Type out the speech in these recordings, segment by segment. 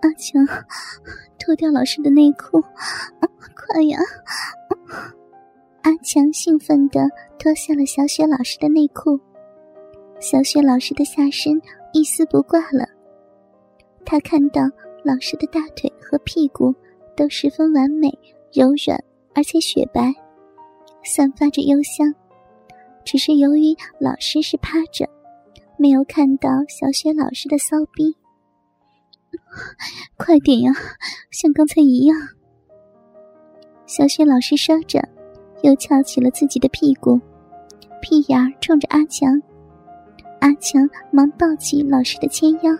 阿强，脱掉老师的内裤，快呀！阿强兴奋地脱下了小雪老师的内裤，小雪老师的下身一丝不挂了。他看到老师的大腿和屁股都十分完美、柔软，而且雪白，散发着幽香。只是由于老师是趴着，没有看到小雪老师的骚逼。快点呀，像刚才一样。小雪老师说着。又翘起了自己的屁股，屁眼儿冲着阿强。阿强忙抱起老师的纤腰，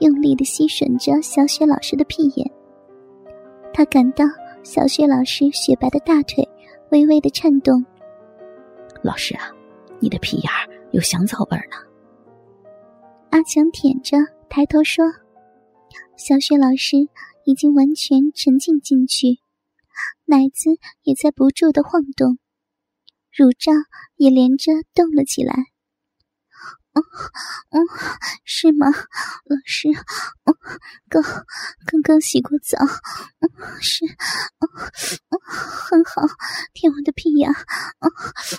用力的吸吮着小雪老师的屁眼。他感到小雪老师雪白的大腿微微的颤动。老师啊，你的屁眼儿有香皂味儿呢。阿强舔着，抬头说：“小雪老师已经完全沉浸进去。”奶子也在不住的晃动，乳罩也连着动了起来。哦，哦，是吗，老师？哦，刚刚刚洗过澡，是，哦，哦，很好，舔我的屁眼，哦，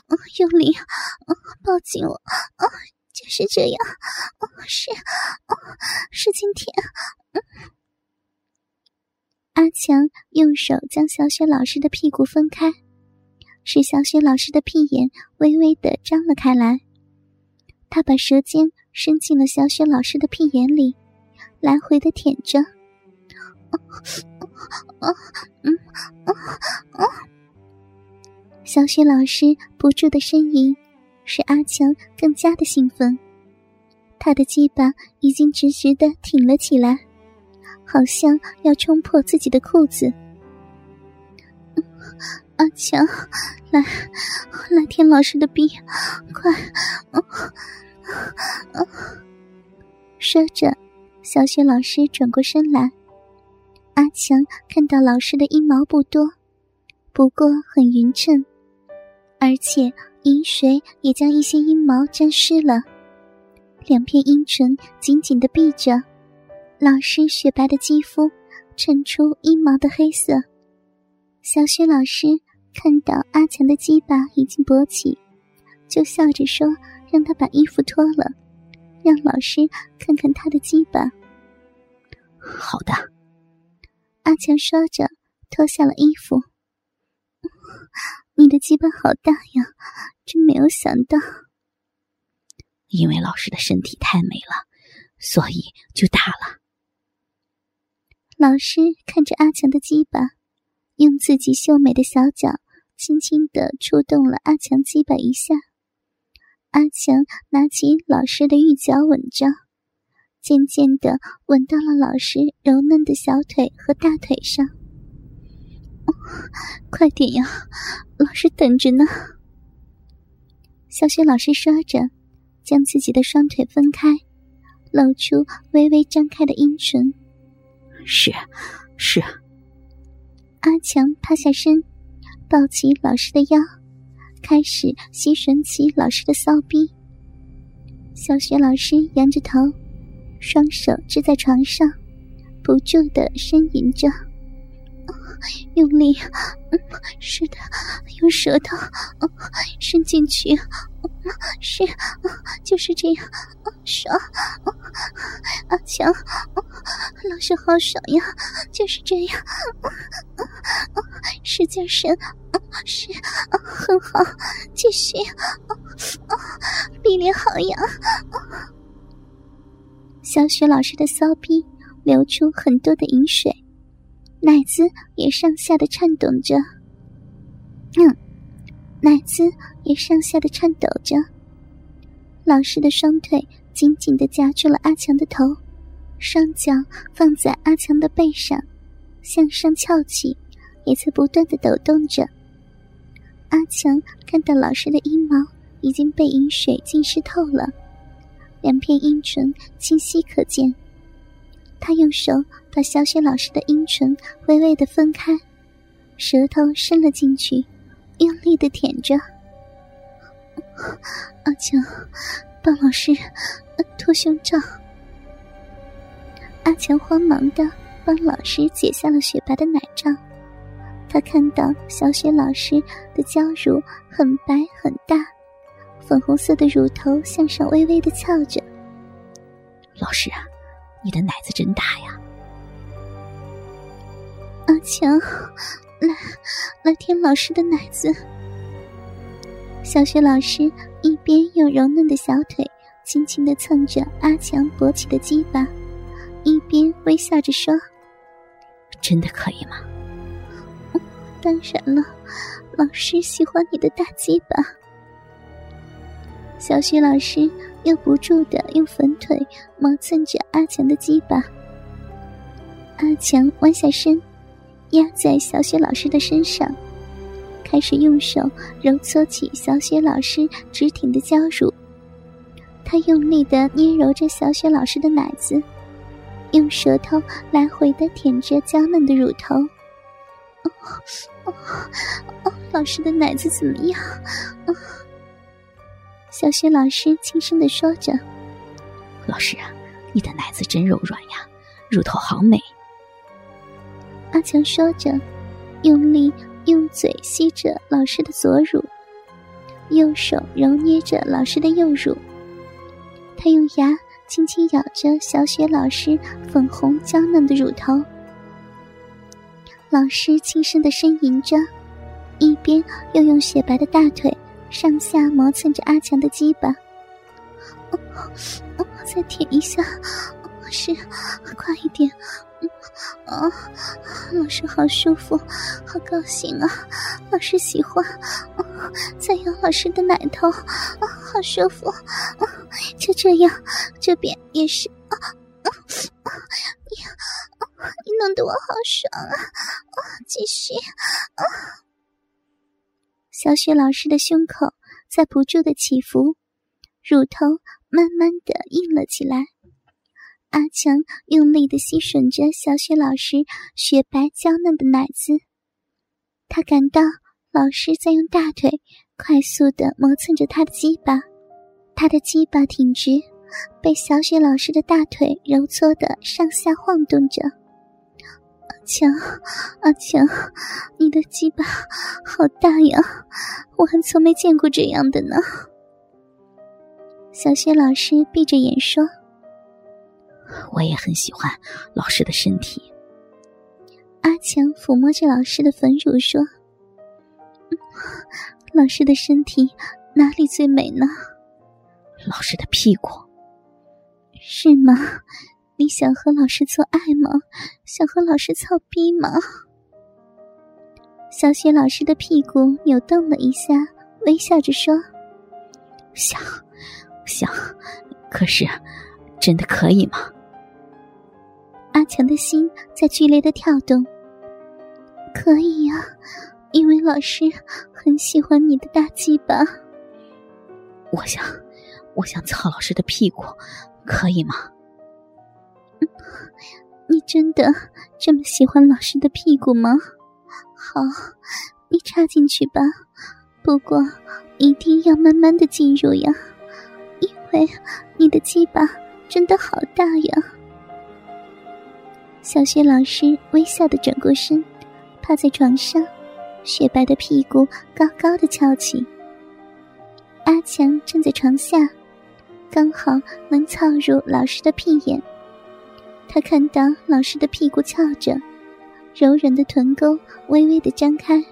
哦，用力，哦，抱紧我，哦，就是这样，哦，是，哦，使劲舔，嗯。阿强用手将小雪老师的屁股分开，使小雪老师的屁眼微微的张了开来。他把舌尖伸进了小雪老师的屁眼里，来回的舔着。小雪老师不住的呻吟，使阿强更加的兴奋。他的鸡巴已经直直的挺了起来。好像要冲破自己的裤子，阿强，来，来舔老师的逼，快！说着，小雪老师转过身来，阿强看到老师的阴毛不多，不过很匀称，而且饮水也将一些阴毛沾湿了，两片阴唇紧紧的闭着。老师雪白的肌肤衬出阴毛的黑色。小雪老师看到阿强的鸡巴已经勃起，就笑着说：“让他把衣服脱了，让老师看看他的鸡巴。”好的。阿强说着脱下了衣服。你的鸡巴好大呀，真没有想到。因为老师的身体太美了，所以就大了。老师看着阿强的鸡巴，用自己秀美的小脚轻轻的触动了阿强鸡巴一下。阿强拿起老师的玉脚吻着，渐渐的吻到了老师柔嫩的小腿和大腿上。快点呀，老师等着呢。小雪老师说着，将自己的双腿分开，露出微微张开的阴唇。是，是。阿强趴下身，抱起老师的腰，开始吸吮起老师的骚逼。小学老师仰着头，双手支在床上，不住的呻吟着。用力，是的，用舌头伸进去，是，就是这样，爽，阿强，老师好爽呀，就是这样，使劲伸，是，很好，继续，力量好呀。小雪老师的骚逼流出很多的饮水。奶子也上下的颤动着，嗯，奶子也上下的颤抖着。老师的双腿紧紧的夹住了阿强的头，双脚放在阿强的背上，向上翘起，也在不断的抖动着。阿强看到老师的阴毛已经被饮水浸湿透了，两片阴唇清晰可见。他用手把小雪老师的阴唇微微的分开，舌头伸了进去，用力的舔着。阿强，帮老师脱胸罩。阿强慌忙的帮老师解下了雪白的奶罩。他看到小雪老师的娇乳很白很大，粉红色的乳头向上微微的翘着。老师啊，你的奶子真大呀！阿强，来，来舔老师的奶子。小雪老师一边用柔嫩的小腿轻轻的蹭着阿强勃起的鸡巴，一边微笑着说：“真的可以吗？”“当然了，老师喜欢你的大鸡巴。”小雪老师又不住的用粉腿磨蹭着阿强的鸡巴。阿强弯下身，压在小雪老师的身上。开始用手揉搓起小雪老师直挺的娇乳，他用力的捏揉着小雪老师的奶子，用舌头来回的舔着娇嫩的乳头。哦哦哦！老师的奶子怎么样？哦小雪老师轻声的说着：“老师啊，你的奶子真柔软呀，乳头好美。”阿强说着，用力。用嘴吸着老师的左乳，右手揉捏着老师的右乳。他用牙轻轻咬着小雪老师粉红娇嫩的乳头。老师轻声的呻吟着，一边又用雪白的大腿上下磨蹭着阿强的鸡巴。再舔一下，老师，快一点。啊，老师好舒服，好高兴啊！老师喜欢，再咬老师的奶头，啊，好舒服！啊，就这样，这边也是啊啊啊！你弄得我好爽啊！啊，继续啊！小雪老师的胸口在不住的起伏，乳头慢慢的硬了起来。阿强用力的吸吮着小雪老师雪白娇嫩的奶子，他感到老师在用大腿快速的磨蹭着他的鸡巴，他的鸡巴挺直，被小雪老师的大腿揉搓的上下晃动着。阿强，阿强，你的鸡巴好大呀，我还从没见过这样的呢。小雪老师闭着眼说。我也很喜欢老师的身体。阿强抚摸着老师的粉乳说：“老师的身体哪里最美呢？老师的屁股，是吗？你想和老师做爱吗？想和老师操逼吗？”小雪老师的屁股扭动了一下，微笑着说：“想，想，可是，真的可以吗？”阿强的心在剧烈的跳动。可以呀，因为老师很喜欢你的大鸡巴。我想，我想操老师的屁股，可以吗？你真的这么喜欢老师的屁股吗？好，你插进去吧，不过一定要慢慢的进入呀，因为你的鸡巴真的好大呀。小雪老师微笑的转过身，趴在床上，雪白的屁股高高的翘起。阿强站在床下，刚好能操入老师的屁眼。他看到老师的屁股翘着，柔软的臀沟微微的张开，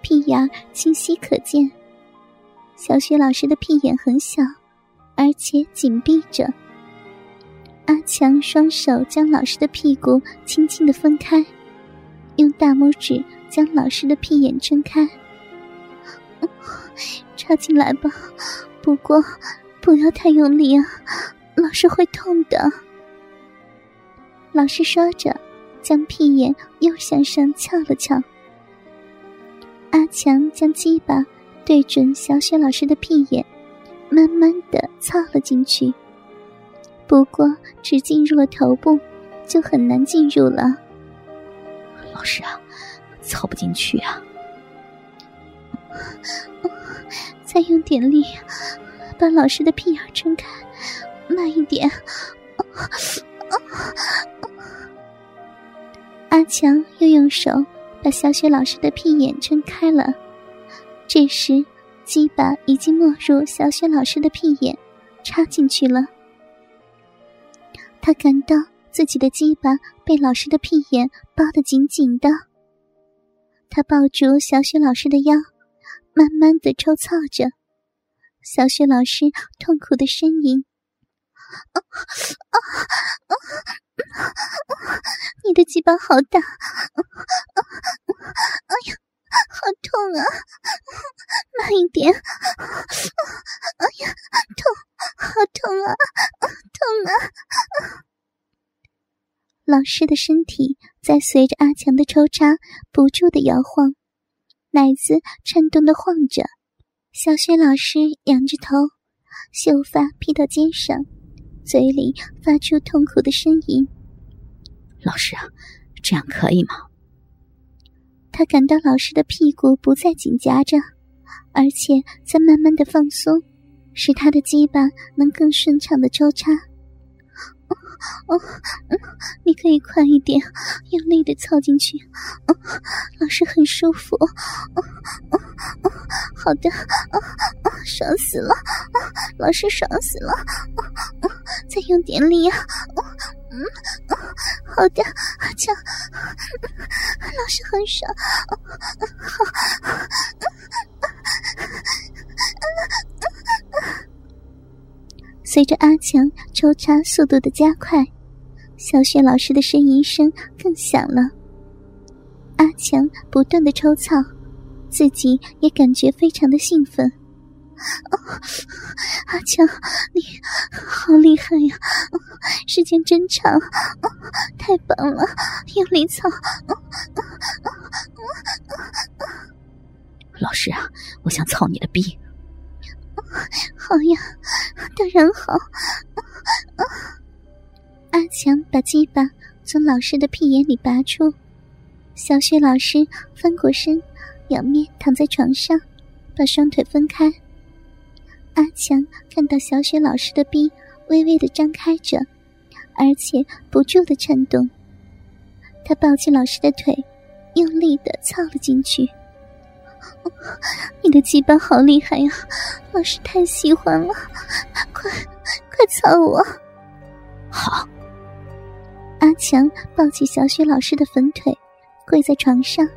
屁眼清晰可见。小雪老师的屁眼很小，而且紧闭着。阿强双手将老师的屁股轻轻的分开，用大拇指将老师的屁眼撑开，插进来吧，不过不要太用力啊，老师会痛的。老师说着，将屁眼又向上翘了翘。阿强将鸡巴对准小雪老师的屁眼，慢慢的操了进去。不过，只进入了头部，就很难进入了。老师啊，操不进去啊！再用点力，把老师的屁眼撑开，慢一点。阿强又用手把小雪老师的屁眼撑开了。这时，鸡巴已经没入小雪老师的屁眼，插进去了。他感到自己的鸡巴被老师的屁眼包得紧紧的。他抱住小雪老师的腰，慢慢的抽操着。小雪老师痛苦的呻吟：“！你的鸡巴好大！哎呀，好痛啊！慢一点！哎呀，痛，好痛啊！痛啊！”老师的身体在随着阿强的抽插不住的摇晃，奶子颤动的晃着。小雪老师仰着头，秀发披到肩上，嘴里发出痛苦的呻吟。老师，这样可以吗？他感到老师的屁股不再紧夹着，而且在慢慢的放松，使他的鸡巴能更顺畅的抽插。哦，你可以快一点，用力的操进去。哦，老师很舒服。哦哦哦，好的。哦哦，爽死了。哦，老师爽死了。哦用点力啊。哦嗯，好的，阿强。老师很爽。好。随着阿强抽插速度的加快，小雪老师的呻吟声更响了。阿强不断的抽操，自己也感觉非常的兴奋。哦，阿强，你好厉害呀！时间真长，太棒了！用力操！老师啊，我想操你的逼。好呀，当然好。阿强把鸡巴从老师的屁眼里拔出，小雪老师翻过身，仰面躺在床上，把双腿分开。阿强看到小雪老师的臂微微的张开着，而且不住的颤动。他抱起老师的腿，用力的操了进去。你的鸡巴好厉害呀！老师太喜欢了，快快操我！好。阿强抱起小雪老师的粉腿，跪在床上，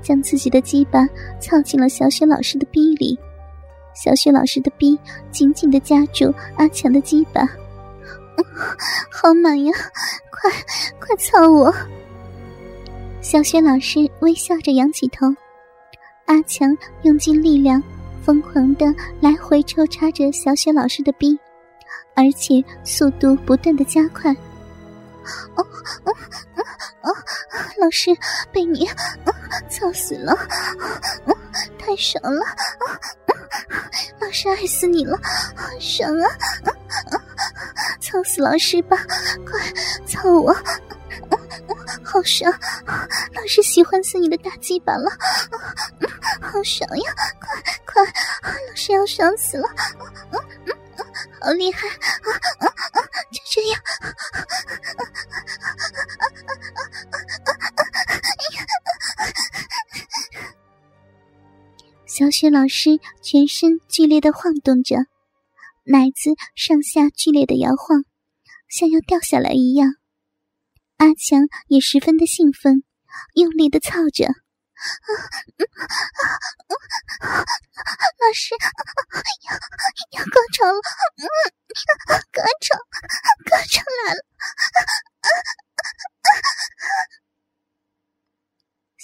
将自己的鸡巴操进了小雪老师的逼里。小雪老师的逼紧紧的夹住阿强的鸡巴，好满呀！快快操我！小雪老师微笑着仰起头。阿强用尽力量，疯狂的来回抽插着小雪老师的逼，而且速度不断的加快。哦哦哦哦！老师被你操死了，太爽了！老师爱死你了，爽啊！操死老师吧，快操我！好爽！老师喜欢死你的大鸡巴了，好爽呀！快快，老师要爽死了！好厉害！就这样，小雪老师全身剧烈的晃动着，奶子上下剧烈的摇晃，像要掉下来一样。阿强也十分的兴奋，用力的操着。老师要要高潮了，高潮，高潮来了！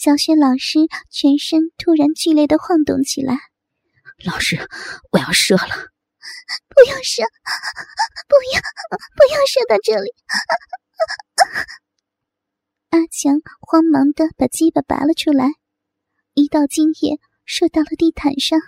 小雪老师全身突然剧烈的晃动起来。老师，我要射了！不要射！不要！不要射到这里！阿强慌忙的把鸡巴拔了出来，一道精液射到了地毯上。